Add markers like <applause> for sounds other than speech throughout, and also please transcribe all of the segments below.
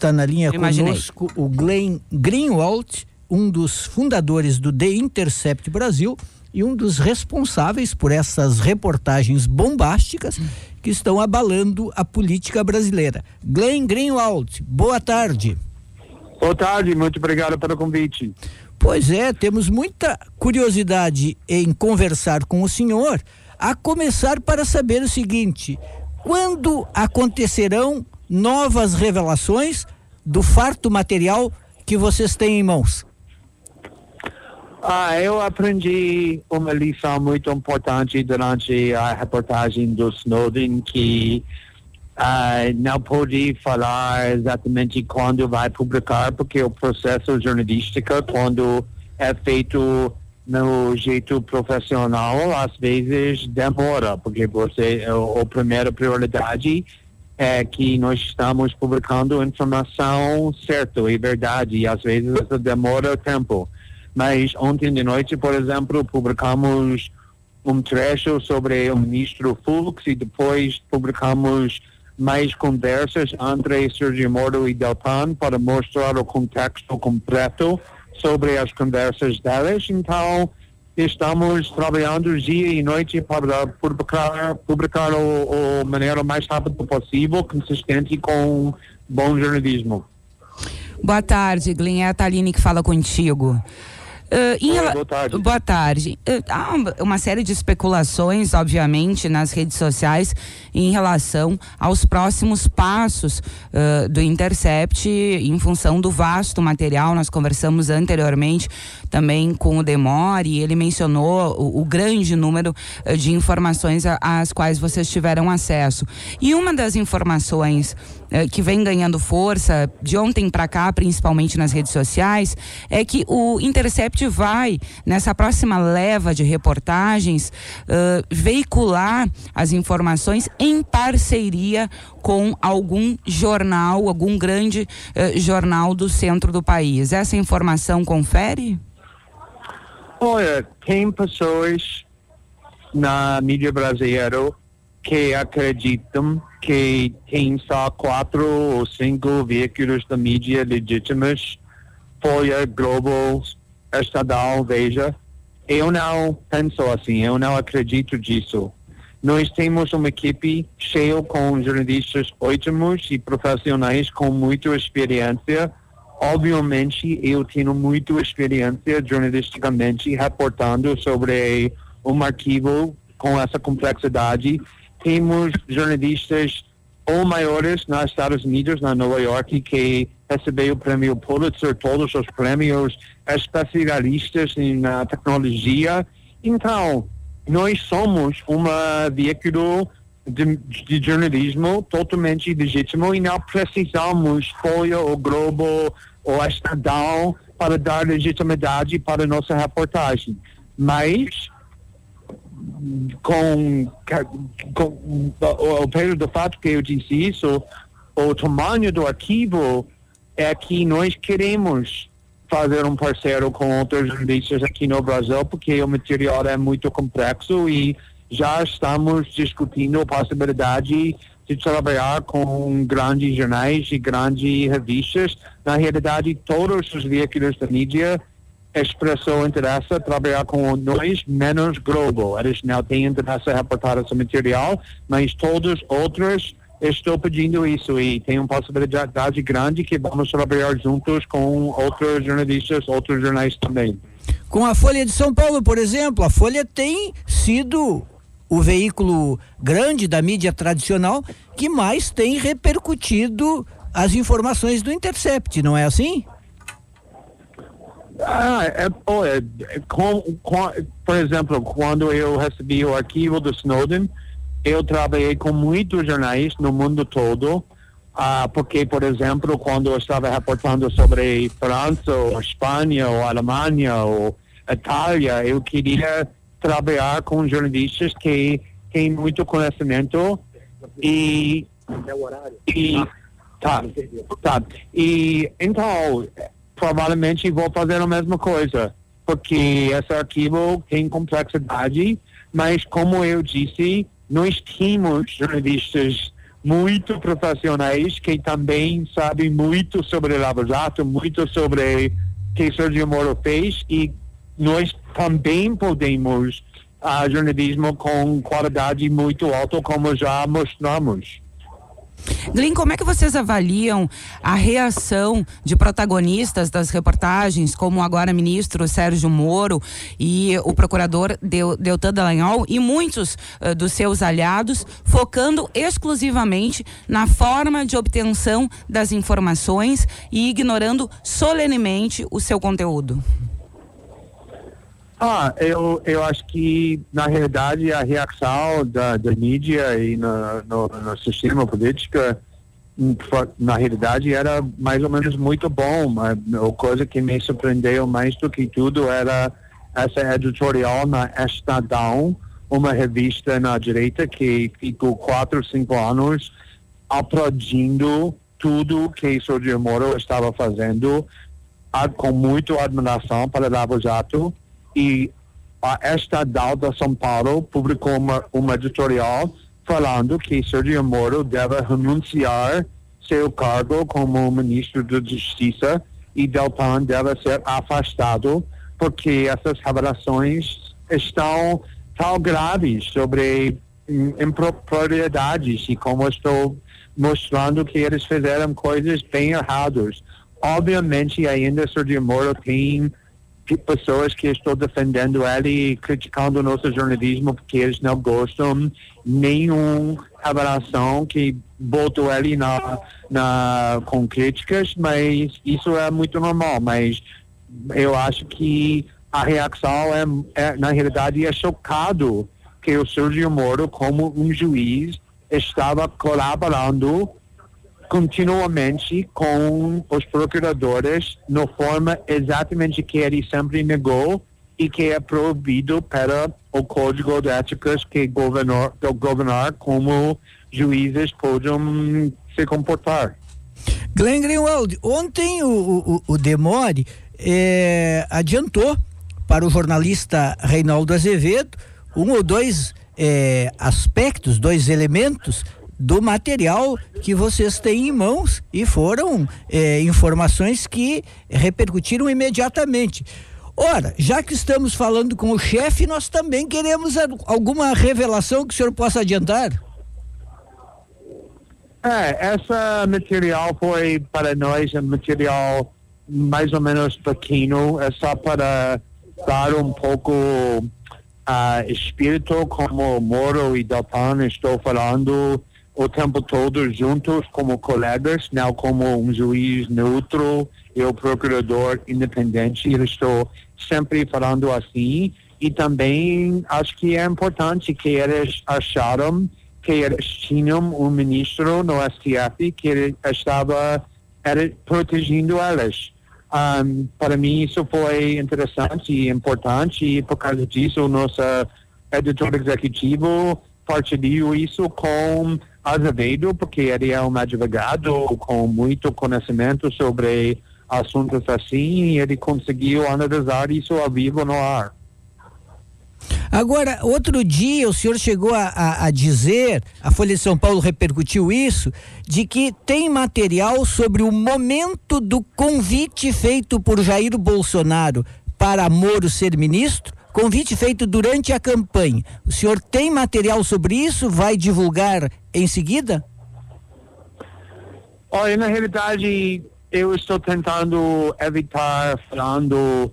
está na linha Imaginei. conosco o Glenn Greenwald, um dos fundadores do The Intercept Brasil e um dos responsáveis por essas reportagens bombásticas que estão abalando a política brasileira. Glenn Greenwald, boa tarde. Boa tarde, muito obrigado pelo convite. Pois é, temos muita curiosidade em conversar com o senhor, a começar para saber o seguinte: quando acontecerão novas revelações do farto material que vocês têm em mãos? Ah, eu aprendi uma lição muito importante durante a reportagem do Snowden que ah, não pude falar exatamente quando vai publicar porque o processo jornalístico quando é feito no jeito profissional às vezes demora porque você a primeira prioridade é que nós estamos publicando informação certa e verdade e às vezes isso demora tempo mas ontem de noite, por exemplo, publicamos um trecho sobre o ministro Fux e depois publicamos mais conversas entre Sergio Moro e Delpan para mostrar o contexto completo sobre as conversas delas. Então, estamos trabalhando dia e noite para publicar, publicar o, o maneira mais rápida possível, consistente com bom jornalismo. Boa tarde, Glenn. É a Taline que fala contigo. Uh, Oi, boa tarde. Boa tarde. Uh, há uma série de especulações, obviamente, nas redes sociais em relação aos próximos passos uh, do Intercept em função do vasto material. Nós conversamos anteriormente também com o Demore, ele mencionou o, o grande número de informações às quais vocês tiveram acesso. E uma das informações que vem ganhando força de ontem para cá, principalmente nas redes sociais, é que o Intercept vai, nessa próxima leva de reportagens, uh, veicular as informações em parceria com algum jornal, algum grande uh, jornal do centro do país. Essa informação confere? Olha, tem pessoas na mídia brasileira que acreditam que tem só quatro ou cinco veículos da mídia legítimos, Folha, Globo, Estadal, Veja. Eu não penso assim, eu não acredito disso. Nós temos uma equipe cheia com jornalistas ótimos e profissionais com muita experiência. Obviamente, eu tenho muita experiência jornalisticamente reportando sobre um arquivo com essa complexidade temos jornalistas ou maiores nos Estados Unidos, na Nova York, que recebeu o prêmio Pulitzer, todos os prêmios, especialistas em tecnologia. Então, nós somos uma veículo de, de, jornalismo totalmente legítimo e não precisamos Folha ou Globo ou Estadão para dar legitimidade para nossa reportagem. Mas com, com o, peso do fato que eu disse isso, o tamanho do arquivo é que nós queremos fazer um parceiro com outros jornalistas aqui no Brasil, porque o material é muito complexo e já estamos discutindo a possibilidade de trabalhar com grandes jornais e grandes revistas. Na realidade, todos os veículos da mídia expressou interesse trabalhar com nós, menos Globo. Eles não têm interesse a reportar esse material, mas todos outros estou pedindo isso e tem uma possibilidade grande que vamos trabalhar juntos com outros jornalistas, outros jornais também. Com a Folha de São Paulo, por exemplo, a Folha tem sido o veículo grande da mídia tradicional que mais tem repercutido as informações do Intercept, não é assim? Ah, é, olha, com, com, por exemplo, quando eu recebi o arquivo do Snowden, eu trabalhei com muitos jornais no mundo todo, ah, porque, por exemplo, quando eu estava reportando sobre França, ou Espanha, ou Alemanha, ou Itália, eu queria trabalhar com jornalistas que têm muito conhecimento e, e tá, tá. E então provavelmente vou fazer a mesma coisa, porque esse arquivo tem complexidade, mas como eu disse, nós temos jornalistas muito profissionais que também sabem muito sobre Lava Jato, muito sobre o que Sergio Moro fez e nós também podemos uh, jornalismo com qualidade muito alta, como já mostramos. Glenn, como é que vocês avaliam a reação de protagonistas das reportagens, como agora ministro Sérgio Moro e o procurador Deltan Dallagnol e muitos uh, dos seus aliados, focando exclusivamente na forma de obtenção das informações e ignorando solenemente o seu conteúdo? Ah, eu, eu acho que, na realidade, a reação da, da mídia e no, no, no sistema político, hum, na realidade, era mais ou menos muito bom. A coisa que me surpreendeu mais do que tudo era essa editorial na Estadão, uma revista na direita que ficou quatro, cinco anos aplaudindo tudo que Sergio Moro estava fazendo, com muita admiração para Lava Jato e a Estadal de São Paulo publicou uma, editorial falando que Sergio Moro deve renunciar seu cargo como ministro da Justiça e Deltan deve ser afastado porque essas revelações estão tão graves sobre impropriedades e como estou mostrando que eles fizeram coisas bem erradas. Obviamente ainda Sergio Moro tem pessoas que estão defendendo ele e criticando o nosso jornalismo porque eles não gostam nenhuma revelação que botou ele na, na, com críticas, mas isso é muito normal, mas eu acho que a reação é, é na realidade é chocado que o Sérgio Moro como um juiz estava colaborando continuamente com os procuradores na forma exatamente que ele sempre negou e que é proibido para o Código de Éticas que governar, governar como juízes podem se comportar. Glenn Greenwald, ontem o, o, o Demore eh, adiantou para o jornalista Reinaldo Azevedo um ou dois eh, aspectos, dois elementos do material que vocês têm em mãos e foram é, informações que repercutiram imediatamente. Ora, já que estamos falando com o chefe, nós também queremos alguma revelação que o senhor possa adiantar. É, essa material foi para nós um material mais ou menos pequeno, é só para dar um pouco uh, espírito como Moro e Delpan estou falando o tempo todo juntos como colegas, não como um juiz neutro e o procurador independente. Eu estou sempre falando assim e também acho que é importante que eles acharam que eles tinham um ministro no STF que estava era, protegendo eles. Um, para mim isso foi interessante e importante e por causa disso o nosso editor executivo partilhou isso com Azevedo, porque ele é um advogado com muito conhecimento sobre assuntos assim e ele conseguiu analisar isso ao vivo no ar. Agora, outro dia o senhor chegou a, a, a, dizer, a Folha de São Paulo repercutiu isso, de que tem material sobre o momento do convite feito por Jair Bolsonaro para Moro ser ministro Convite feito durante a campanha. O senhor tem material sobre isso? Vai divulgar em seguida? Olha, na realidade, eu estou tentando evitar falando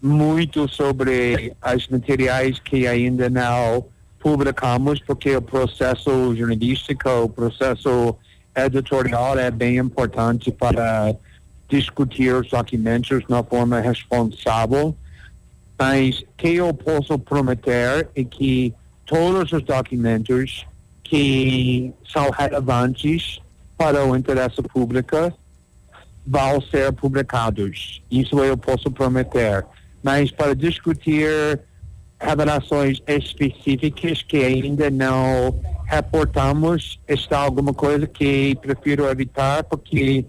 muito sobre os materiais que ainda não publicamos, porque o processo jornalístico, o processo editorial é bem importante para discutir os documentos uma forma responsável mas que eu posso prometer é que todos os documentos que são relevantes para o interesse público vão ser publicados. Isso eu posso prometer. Mas para discutir revelações específicas que ainda não reportamos, está alguma coisa que prefiro evitar porque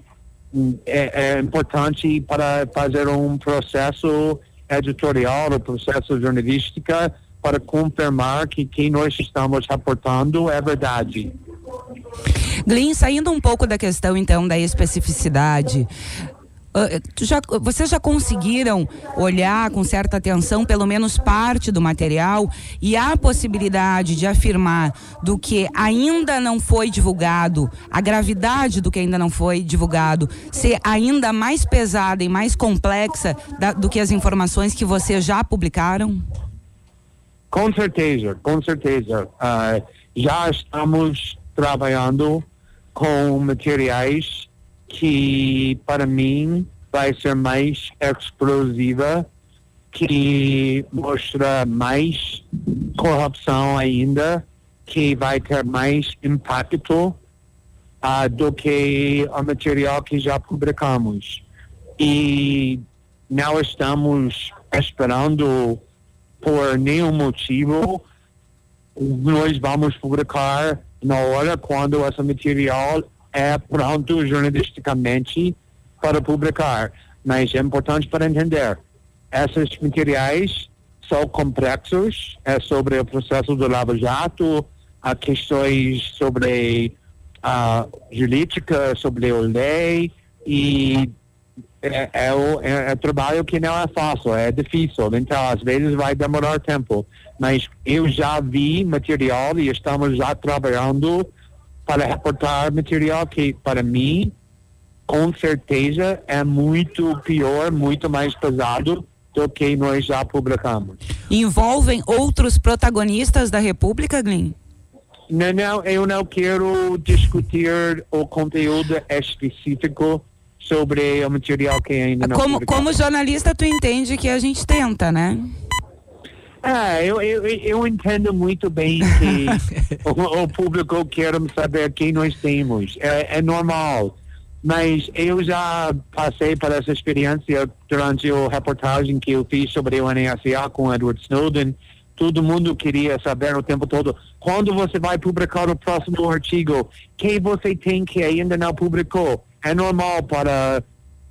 é, é importante para fazer um processo editorial, o processo jornalístico para confirmar que quem nós estamos reportando é verdade. Glenn, saindo um pouco da questão então da especificidade, já, vocês já conseguiram olhar com certa atenção pelo menos parte do material e há possibilidade de afirmar do que ainda não foi divulgado, a gravidade do que ainda não foi divulgado, ser ainda mais pesada e mais complexa da, do que as informações que vocês já publicaram? Com certeza, com certeza. Uh, já estamos trabalhando com materiais que, para mim, vai ser mais explosiva, que mostra mais corrupção ainda, que vai ter mais impacto uh, do que o material que já publicamos. E não estamos esperando por nenhum motivo, nós vamos publicar na hora quando esse material é pronto jornalisticamente para publicar. Mas é importante para entender, esses materiais são complexos, é sobre o processo do Lava Jato, há questões sobre a jurídica, sobre a lei e é, é, é, é, trabalho que não é fácil, é difícil, então às vezes vai demorar tempo. Mas eu já vi material e estamos já trabalhando para reportar material que, para mim, com certeza é muito pior, muito mais pesado do que nós já publicamos. Envolvem outros protagonistas da República, Glenn? Não, não, eu não quero discutir o conteúdo específico sobre o material que ainda não como, como jornalista, tu entende que a gente tenta, né? Ah, eu, eu, eu entendo muito bem que <laughs> o, o, público quer saber quem nós temos. É, é, normal. Mas eu já passei por essa experiência durante a reportagem que eu fiz sobre o NSA com Edward Snowden. Todo mundo queria saber o tempo todo quando você vai publicar o próximo artigo, que você tem que ainda não publicou é normal para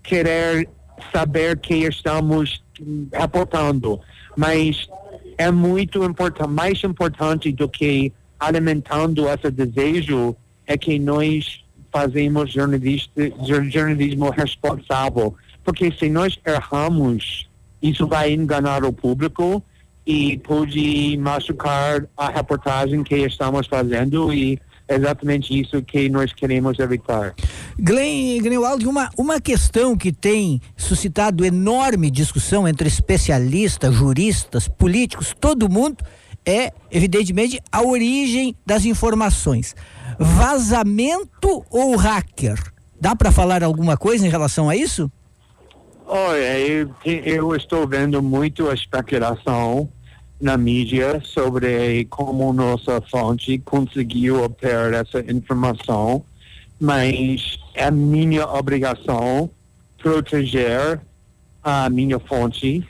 querer saber que estamos reportando, mas é muito importante, mais importante do que alimentando esse desejo é que nós fazemos jornalismo responsável, porque se nós erramos, isso vai enganar o público e pode machucar a reportagem que estamos fazendo e exatamente isso que nós queremos evitar. Glenn Greenwald, uma, uma questão que tem suscitado enorme discussão entre especialistas, juristas, políticos, todo mundo, é, evidentemente, a origem das informações. Vazamento ou hacker? Dá para falar alguma coisa em relação a isso? Olha, eu, eu estou vendo muito a especulação na mídia sobre como nossa fonte conseguiu obter essa informação, mas é minha obrigação proteger a minha fonte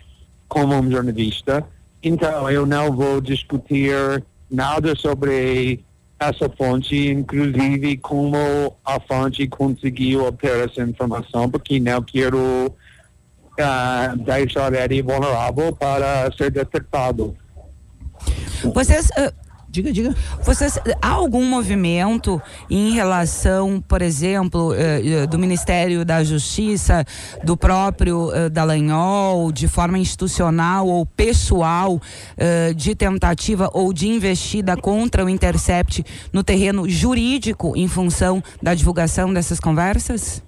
como um jornalista. Então, eu não vou discutir nada sobre essa fonte, inclusive como a fonte conseguiu obter essa informação, porque não quero uh, deixar ele vulnerável para ser detectado. Vocês. Uh, diga, diga. Vocês, há algum movimento em relação, por exemplo, uh, do Ministério da Justiça, do próprio uh, Dallagnol, de forma institucional ou pessoal, de tentativa ou de investida contra o Intercept no terreno jurídico em função da divulgação dessas conversas?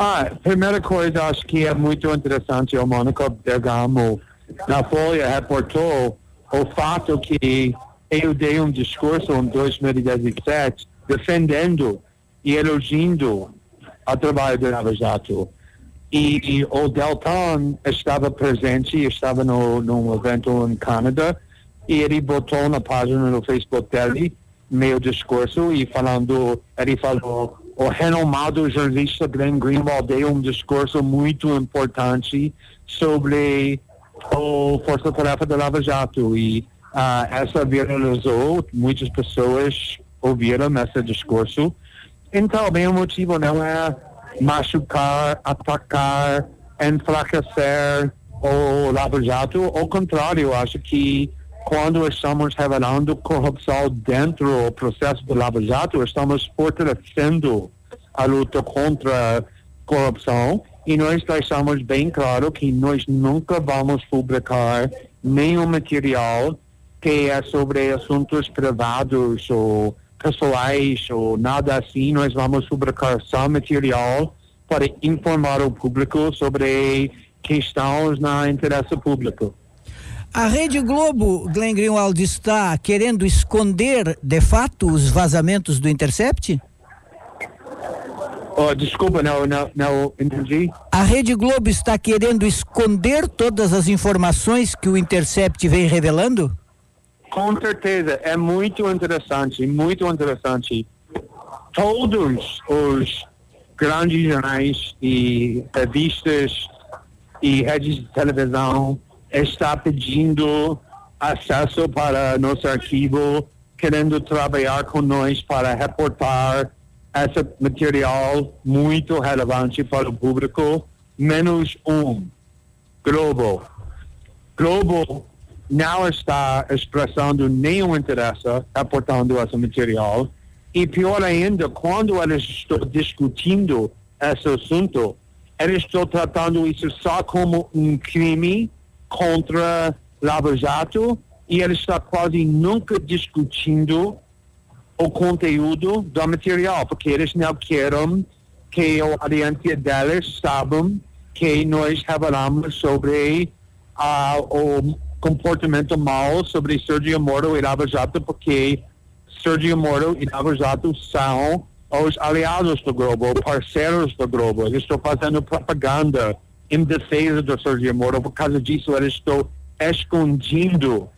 Ah, primeira coisa, acho que é muito interessante, o Mônica Bergamo na Folha reportou o fato que eu dei um discurso em 2017 defendendo e elogiando o trabalho do Lava Jato. E, e, o Delton estava presente, estava no, num evento em Canadá, e ele botou na página no Facebook dele meu discurso e falando, ele falou o renomado jornalista Glenn Greenwald deu um discurso muito importante sobre o Força Tarefa da Lava Jato e uh, essa viralizou, muitas pessoas ouviram esse discurso. Então, bem, o motivo não é machucar, atacar, enfraquecer o Lava Jato, ao contrário, acho que quando estamos revelando corrupção dentro do processo do Lava Jato, estamos fortalecendo a luta contra a corrupção e nós deixamos bem claro que nós nunca vamos publicar nenhum material que é sobre assuntos privados ou pessoais ou nada assim. Nós vamos publicar só material para informar o público sobre questões na interesse público. A Rede Globo, Glenn Greenwald, está querendo esconder de fato os vazamentos do Intercept? Oh, desculpa, não, não, não entendi. A Rede Globo está querendo esconder todas as informações que o Intercept vem revelando? Com certeza, é muito interessante, muito interessante. Todos os grandes jornais e revistas e redes de televisão está pedindo acesso para nosso arquivo, querendo trabalhar com nós para reportar esse material muito relevante para o público, menos um, Globo. Globo não está expressando nenhum interesse reportando esse material e pior ainda, quando eles estão discutindo esse assunto, eles estão tratando isso só como um crime contra Lava Jato e ele está quase nunca discutindo o conteúdo do material, porque eles não querem que a audiência deles saibam que nós revelamos sobre uh, o comportamento mau sobre Sergio Moro e Lava Jato, porque Sergio Moro e Lava Jato são os aliados do Globo, parceiros do Globo. Eles estão fazendo propaganda em defesa do Sergio Moro. Por causa disso, eles estão escondendo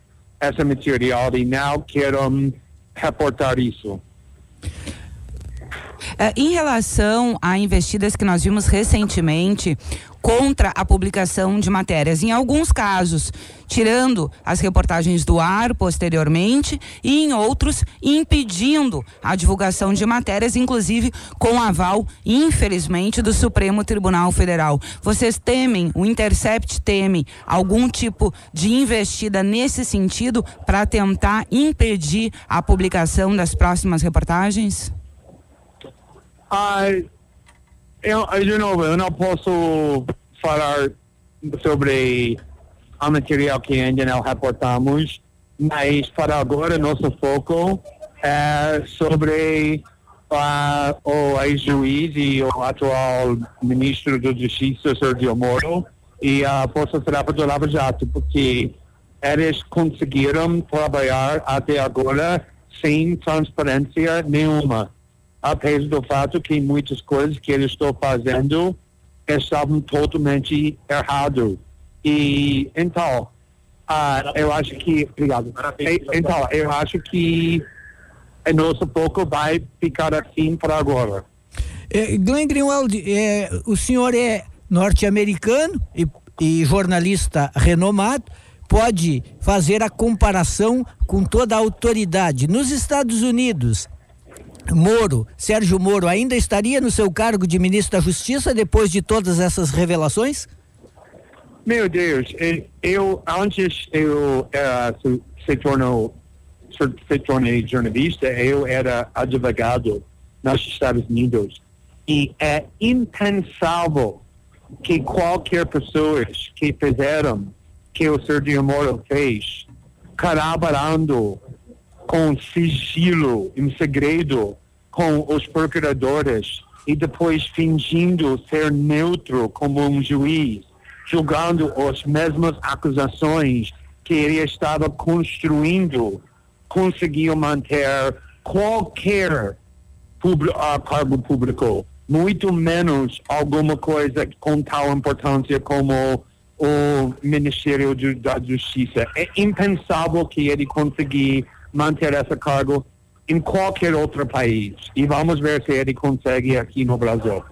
esse material e não querem reportar isso. Uh, em relação a investidas que nós vimos recentemente, contra a publicação de matérias. Em alguns casos, tirando as reportagens do ar posteriormente e em outros impedindo a divulgação de matérias, inclusive com aval, infelizmente, do Supremo Tribunal Federal. Vocês temem, o Intercept teme algum tipo de investida nesse sentido para tentar impedir a publicação das próximas reportagens? Uh, eu, de novo, eu não posso falar sobre o material que ainda não reportamos, mas para agora nosso foco é sobre uh, o ex-juiz e o atual ministro da Justiça, Sergio Moro, e a Força Tarefa do Lava Jato, porque eles conseguiram trabalhar até agora sem transparência nenhuma apesar do fato que muitas coisas que eles estão fazendo estavam totalmente errado. E então, uh, eu acho que, obrigado. Então, eu acho que o nosso foco vai ficar assim para agora. É, Glenn Greenwald, é, o senhor é norte-americano e, e jornalista renomado, pode fazer a comparação com toda a autoridade. Nos Estados Unidos, Moro, Sérgio Moro, ainda estaria no seu cargo de ministro da Justiça depois de todas essas revelações? Meu Deus, eu antes eu uh, se tornou se tornei jornalista, eu era advogado nos Estados Unidos e é impensável que qualquer pessoa que fizeram que o Sérgio Moro fez, colaborando com sigilo, em segredo, com os procuradores e depois fingindo ser neutro como um juiz, julgando as mesmas acusações que ele estava construindo, conseguiu manter qualquer uh, cargo público, muito menos alguma coisa com tal importância como o Ministério da Justiça. É impensável que ele conseguisse manter esse cargo em qualquer outro país. E vamos ver se ele consegue aqui no Brasil.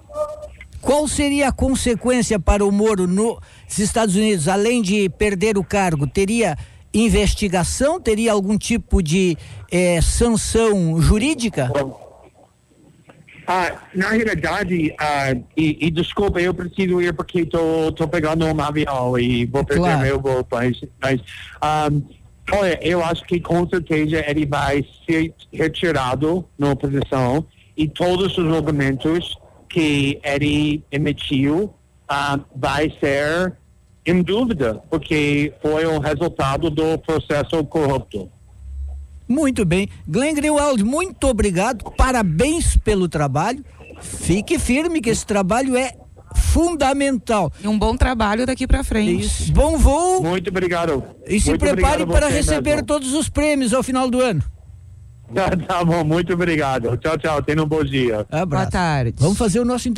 Qual seria a consequência para o Moro nos Estados Unidos, além de perder o cargo? Teria investigação? Teria algum tipo de eh, sanção jurídica? Ah, na realidade, ah, e, e, desculpa, eu preciso ir porque estou pegando um avião e vou perder claro. meu voo. Mas, mas um, Olha, eu acho que com certeza ele vai ser retirado na oposição e todos os argumentos que ele emitiu uh, vai ser em dúvida, porque foi o resultado do processo corrupto. Muito bem. Glenn Greenwald, muito obrigado. Parabéns pelo trabalho. Fique firme que esse trabalho é fundamental. E um bom trabalho daqui para frente. Isso. Bom voo. Muito obrigado. E se muito prepare para receber mesmo. todos os prêmios ao final do ano. Tá, <laughs> tá bom, muito obrigado. Tchau, tchau. Tenha um bom dia. Abraço. Boa tarde. Vamos fazer o nosso intervalo.